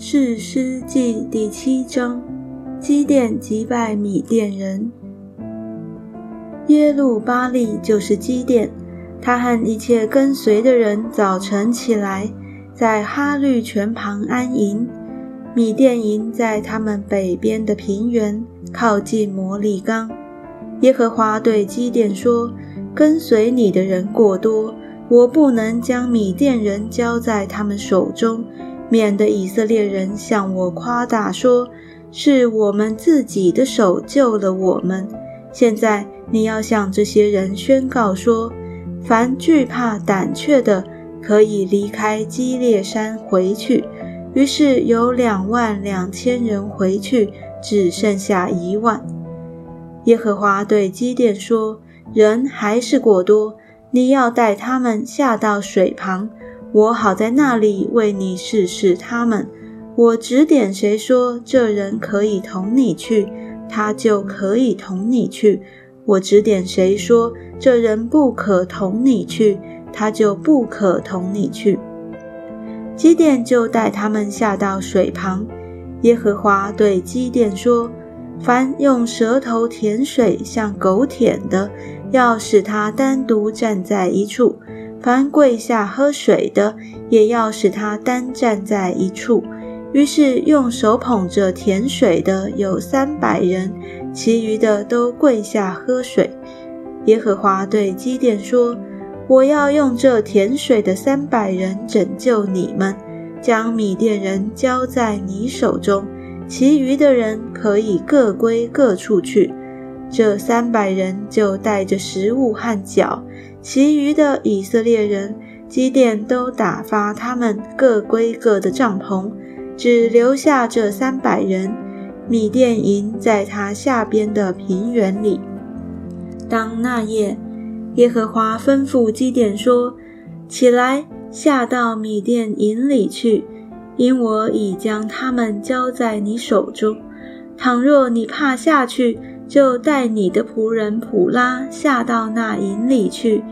士师记第七章：基甸击败米甸人。耶路巴利就是基甸，他和一切跟随的人早晨起来，在哈律泉旁安营。米甸营在他们北边的平原，靠近摩利冈。耶和华对基甸说：“跟随你的人过多，我不能将米甸人交在他们手中。”免得以色列人向我夸大说，是我们自己的手救了我们。现在你要向这些人宣告说：凡惧怕胆怯的，可以离开基列山回去。于是有两万两千人回去，只剩下一万。耶和华对基甸说：人还是过多，你要带他们下到水旁。我好在那里为你试试他们。我指点谁说这人可以同你去，他就可以同你去；我指点谁说这人不可同你去，他就不可同你去。基甸就带他们下到水旁。耶和华对基甸说：“凡用舌头舔水像狗舔的，要使他单独站在一处。”凡跪下喝水的，也要使他单站在一处。于是用手捧着甜水的有三百人，其余的都跪下喝水。耶和华对基甸说：“我要用这甜水的三百人拯救你们，将米甸人交在你手中，其余的人可以各归各处去。这三百人就带着食物和脚。”其余的以色列人，基甸都打发他们各归各的帐篷，只留下这三百人。米甸营在他下边的平原里。当那夜，耶和华吩咐基甸说：“起来，下到米甸营里去，因我已将他们交在你手中。倘若你怕下去，就带你的仆人普拉下到那营里去，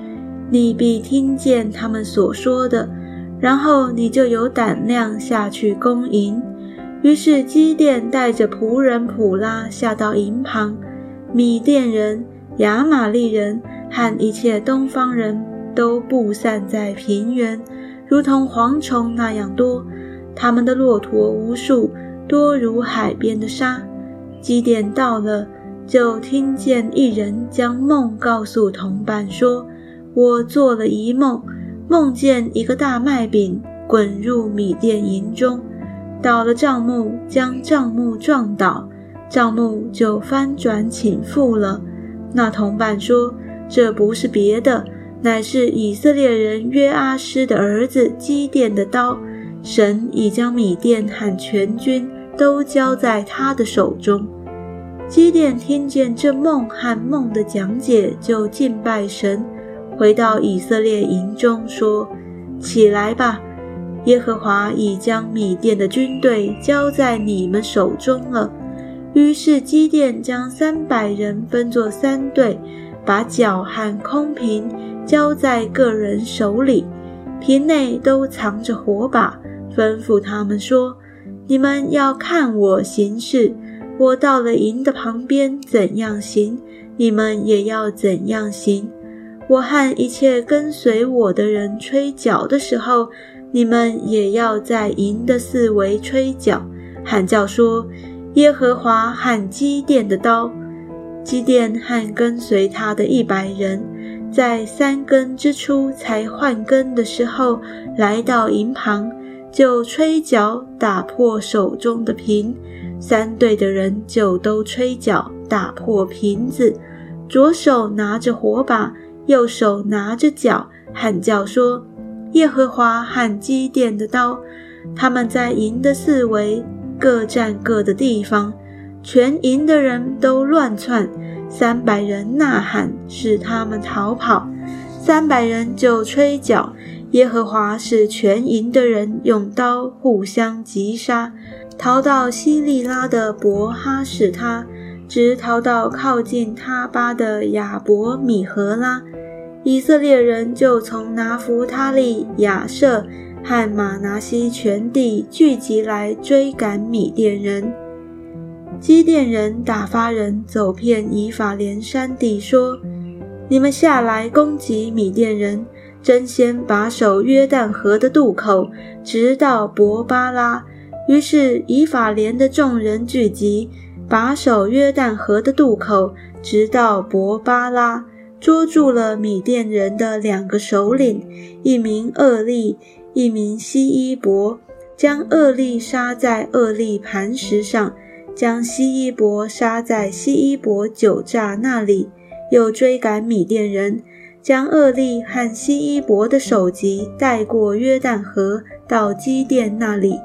你必听见他们所说的，然后你就有胆量下去攻营。于是基甸带着仆人普拉下到营旁，米甸人、亚玛利人和一切东方人都布散在平原，如同蝗虫那样多，他们的骆驼无数，多如海边的沙。基甸到了。就听见一人将梦告诉同伴说：“我做了一梦，梦见一个大麦饼滚入米店营中，倒了帐幕，将帐幕撞倒，帐幕就翻转倾覆了。”那同伴说：“这不是别的，乃是以色列人约阿施的儿子基甸的刀。神已将米店和全军都交在他的手中。”基甸听见这梦和梦的讲解，就敬拜神，回到以色列营中说：“起来吧，耶和华已将米甸的军队交在你们手中了。”于是基甸将三百人分作三队，把脚和空瓶交在个人手里，瓶内都藏着火把，吩咐他们说：“你们要看我行事。”我到了营的旁边，怎样行，你们也要怎样行。我和一切跟随我的人吹角的时候，你们也要在营的四围吹角，喊叫说：“耶和华和基甸的刀。”基甸和跟随他的一百人，在三更之初才换更的时候，来到营旁，就吹角打破手中的瓶。三队的人就都吹角，打破瓶子，左手拿着火把，右手拿着脚，喊叫说：“耶和华和基甸的刀。”他们在营的四围各占各的地方，全营的人都乱窜。三百人呐喊，使他们逃跑。三百人就吹角。耶和华使全营的人用刀互相击杀。逃到西利拉的伯哈使他，直逃到靠近他巴的亚伯米和拉，以色列人就从拿弗他利、亚舍和马拿西全地聚集来追赶米甸人。基甸人打发人走遍以法莲山地，说：“你们下来攻击米甸人，争先把守约旦河的渡口，直到伯巴拉。”于是以法莲的众人聚集，把守约旦河的渡口，直到伯巴拉，捉住了米甸人的两个首领，一名厄利，一名西伊伯，将厄利杀在厄利磐石上。将西伊伯杀在西伊伯酒榨那里，又追赶米甸人，将厄利和西伊伯的首级带过约旦河，到基甸那里。